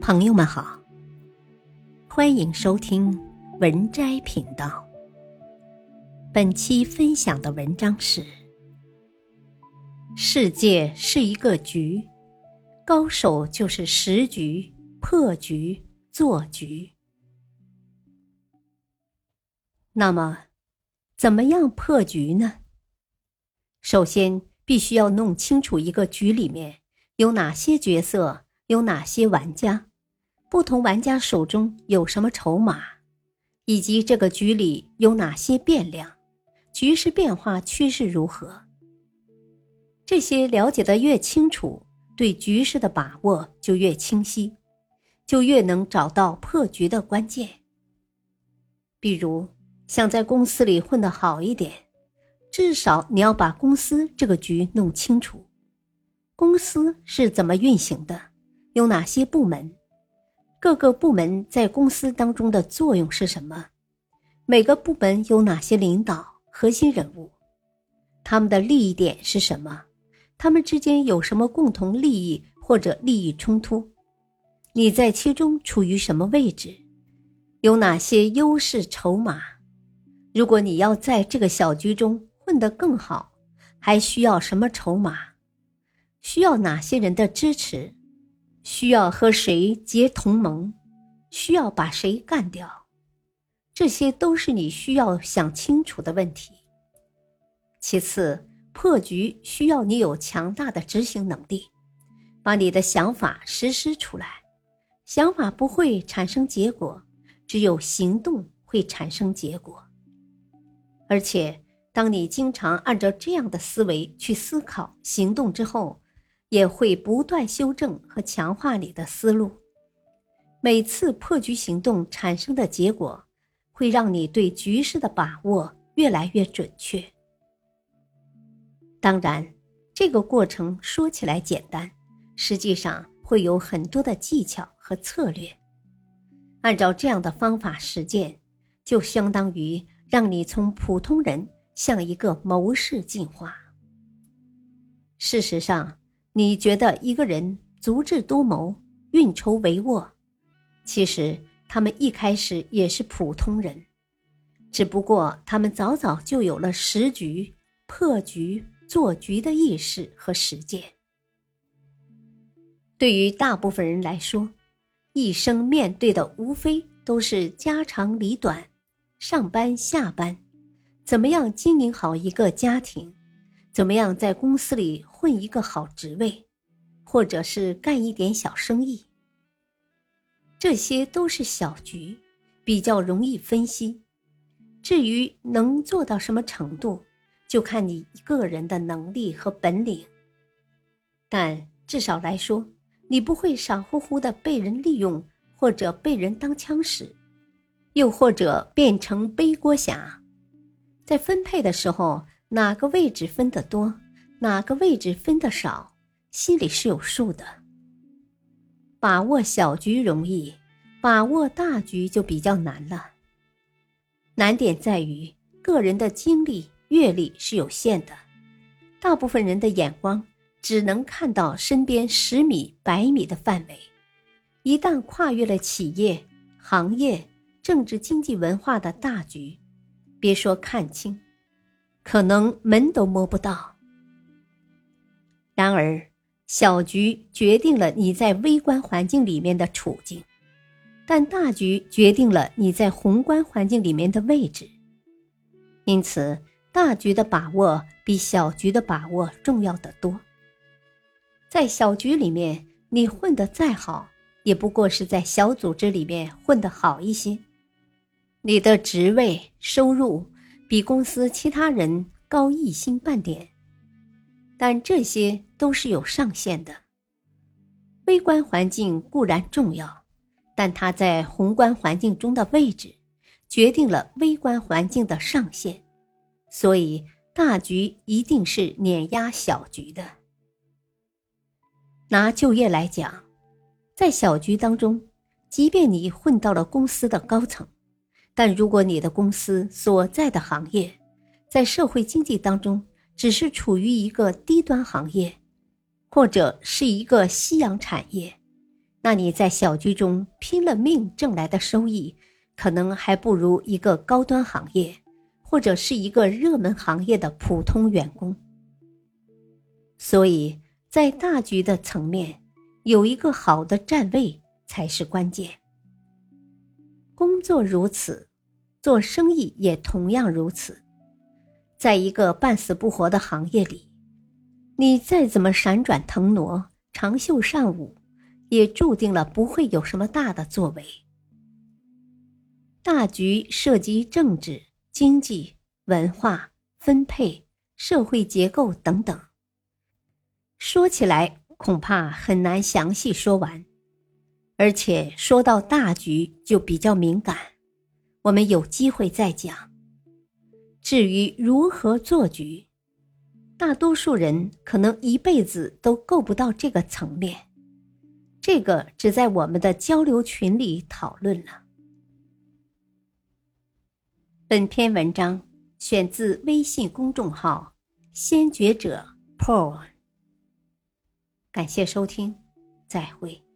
朋友们好，欢迎收听文摘频道。本期分享的文章是：世界是一个局，高手就是识局、破局、做局。那么，怎么样破局呢？首先，必须要弄清楚一个局里面有哪些角色，有哪些玩家。不同玩家手中有什么筹码，以及这个局里有哪些变量，局势变化趋势如何？这些了解的越清楚，对局势的把握就越清晰，就越能找到破局的关键。比如，想在公司里混得好一点，至少你要把公司这个局弄清楚：公司是怎么运行的，有哪些部门。各个部门在公司当中的作用是什么？每个部门有哪些领导、核心人物？他们的利益点是什么？他们之间有什么共同利益或者利益冲突？你在其中处于什么位置？有哪些优势筹码？如果你要在这个小局中混得更好，还需要什么筹码？需要哪些人的支持？需要和谁结同盟？需要把谁干掉？这些都是你需要想清楚的问题。其次，破局需要你有强大的执行能力，把你的想法实施出来。想法不会产生结果，只有行动会产生结果。而且，当你经常按照这样的思维去思考、行动之后，也会不断修正和强化你的思路。每次破局行动产生的结果，会让你对局势的把握越来越准确。当然，这个过程说起来简单，实际上会有很多的技巧和策略。按照这样的方法实践，就相当于让你从普通人向一个谋士进化。事实上。你觉得一个人足智多谋、运筹帷幄，其实他们一开始也是普通人，只不过他们早早就有了识局、破局、做局的意识和实践。对于大部分人来说，一生面对的无非都是家长里短、上班下班，怎么样经营好一个家庭。怎么样在公司里混一个好职位，或者是干一点小生意？这些都是小局，比较容易分析。至于能做到什么程度，就看你个人的能力和本领。但至少来说，你不会傻乎乎的被人利用，或者被人当枪使，又或者变成背锅侠。在分配的时候。哪个位置分得多，哪个位置分得少，心里是有数的。把握小局容易，把握大局就比较难了。难点在于个人的经历阅历是有限的，大部分人的眼光只能看到身边十米、百米的范围，一旦跨越了企业、行业、政治、经济、文化的大局，别说看清。可能门都摸不到。然而，小局决定了你在微观环境里面的处境，但大局决定了你在宏观环境里面的位置。因此，大局的把握比小局的把握重要的多。在小局里面，你混得再好，也不过是在小组织里面混得好一些，你的职位收入。比公司其他人高一星半点，但这些都是有上限的。微观环境固然重要，但它在宏观环境中的位置，决定了微观环境的上限。所以，大局一定是碾压小局的。拿就业来讲，在小局当中，即便你混到了公司的高层。但如果你的公司所在的行业，在社会经济当中只是处于一个低端行业，或者是一个夕阳产业，那你在小局中拼了命挣来的收益，可能还不如一个高端行业或者是一个热门行业的普通员工。所以在大局的层面，有一个好的站位才是关键。工作如此，做生意也同样如此。在一个半死不活的行业里，你再怎么闪转腾挪、长袖善舞。也注定了不会有什么大的作为。大局涉及政治、经济、文化、分配、社会结构等等，说起来恐怕很难详细说完，而且说到大局就比较敏感，我们有机会再讲。至于如何做局，大多数人可能一辈子都够不到这个层面。这个只在我们的交流群里讨论了。本篇文章选自微信公众号“先觉者 Paul”。感谢收听，再会。